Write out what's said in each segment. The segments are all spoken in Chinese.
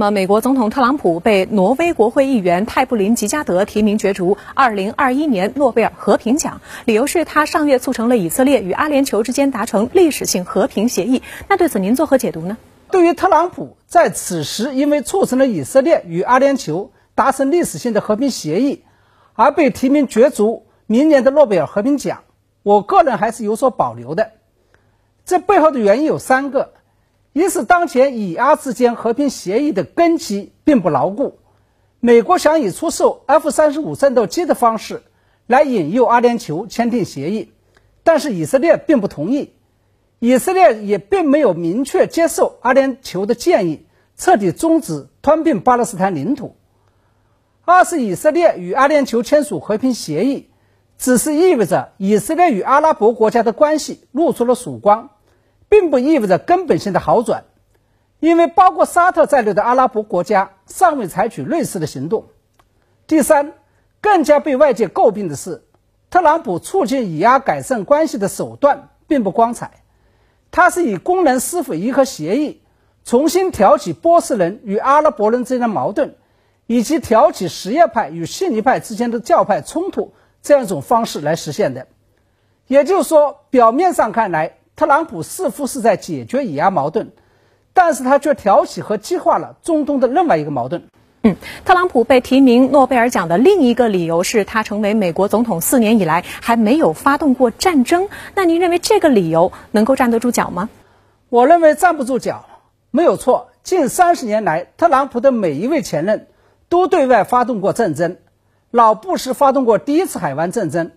那么，美国总统特朗普被挪威国会议员泰布林吉加德提名角逐2021年诺贝尔和平奖，理由是他上月促成了以色列与阿联酋之间达成历史性和平协议。那对此您作何解读呢？对于特朗普在此时因为促成了以色列与阿联酋达成历史性的和平协议，而被提名角逐明年的诺贝尔和平奖，我个人还是有所保留的。这背后的原因有三个。一是当前以阿之间和平协议的根基并不牢固，美国想以出售 F 三十五战斗机的方式来引诱阿联酋签订协议，但是以色列并不同意，以色列也并没有明确接受阿联酋的建议，彻底终止吞并巴勒斯坦领土。二是以色列与阿联酋签署和平协议，只是意味着以色列与阿拉伯国家的关系露出了曙光。并不意味着根本性的好转，因为包括沙特在内的阿拉伯国家尚未采取类似的行动。第三，更加被外界诟病的是，特朗普促进以阿改善关系的手段并不光彩，他是以功能是否伊核协议重新挑起波斯人与阿拉伯人之间的矛盾，以及挑起什叶派与逊尼派之间的教派冲突这样一种方式来实现的。也就是说，表面上看来。特朗普似乎是在解决以阿矛盾，但是他却挑起和激化了中东的另外一个矛盾。嗯，特朗普被提名诺贝尔奖的另一个理由是他成为美国总统四年以来还没有发动过战争。那您认为这个理由能够站得住脚吗？我认为站不住脚，没有错。近三十年来，特朗普的每一位前任都对外发动过战争。老布什发动过第一次海湾战争，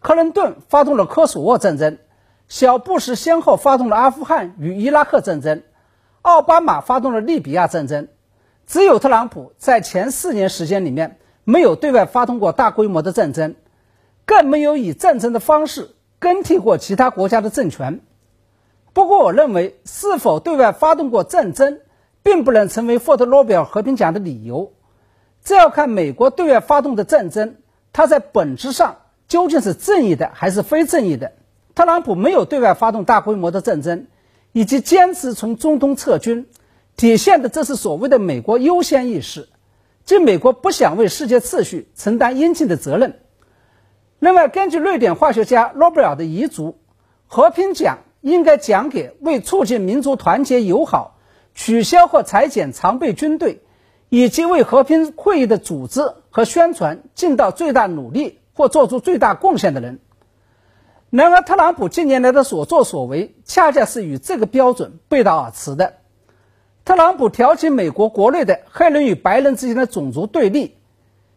克林顿发动了科索沃战争。小布什先后发动了阿富汗与伊拉克战争，奥巴马发动了利比亚战争，只有特朗普在前四年时间里面没有对外发动过大规模的战争，更没有以战争的方式更替过其他国家的政权。不过，我认为是否对外发动过战争，并不能成为获得诺贝尔和平奖的理由。这要看美国对外发动的战争，它在本质上究竟是正义的还是非正义的。特朗普没有对外发动大规模的战争，以及坚持从中东撤军，体现的这是所谓的美国优先意识，即美国不想为世界秩序承担应尽的责任。另外，根据瑞典化学家诺贝尔的遗嘱，和平奖应该奖给为促进民族团结友好、取消或裁减常备军队，以及为和平会议的组织和宣传尽到最大努力或做出最大贡献的人。然而，特朗普近年来的所作所为，恰恰是与这个标准背道而驰的。特朗普挑起美国国内的黑人与白人之间的种族对立，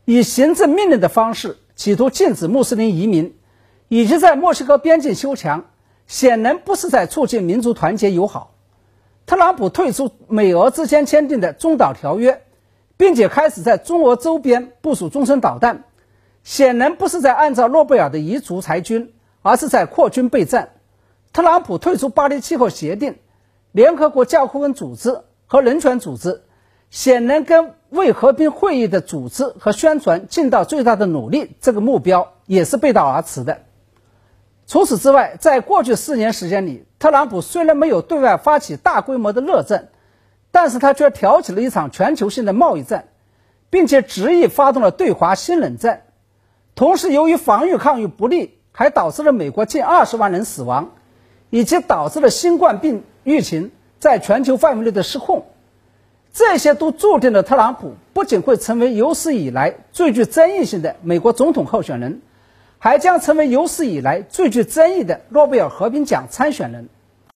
以行政命令的方式企图禁止穆斯林移民，以及在墨西哥边境修墙，显然不是在促进民族团结友好。特朗普退出美俄之间签订的中导条约，并且开始在中俄周边部署中程导弹，显然不是在按照诺贝尔的遗嘱裁军。而是在扩军备战。特朗普退出巴黎气候协定、联合国教科文组织和人权组织，显然跟为和平会议的组织和宣传尽到最大的努力这个目标也是背道而驰的。除此之外，在过去四年时间里，特朗普虽然没有对外发起大规模的热战，但是他却挑起了一场全球性的贸易战，并且执意发动了对华新冷战。同时，由于防御抗疫不力。还导致了美国近二十万人死亡，以及导致了新冠病疫情在全球范围内的失控，这些都注定了特朗普不仅会成为有史以来最具争议性的美国总统候选人，还将成为有史以来最具争议的诺贝尔和平奖参选人。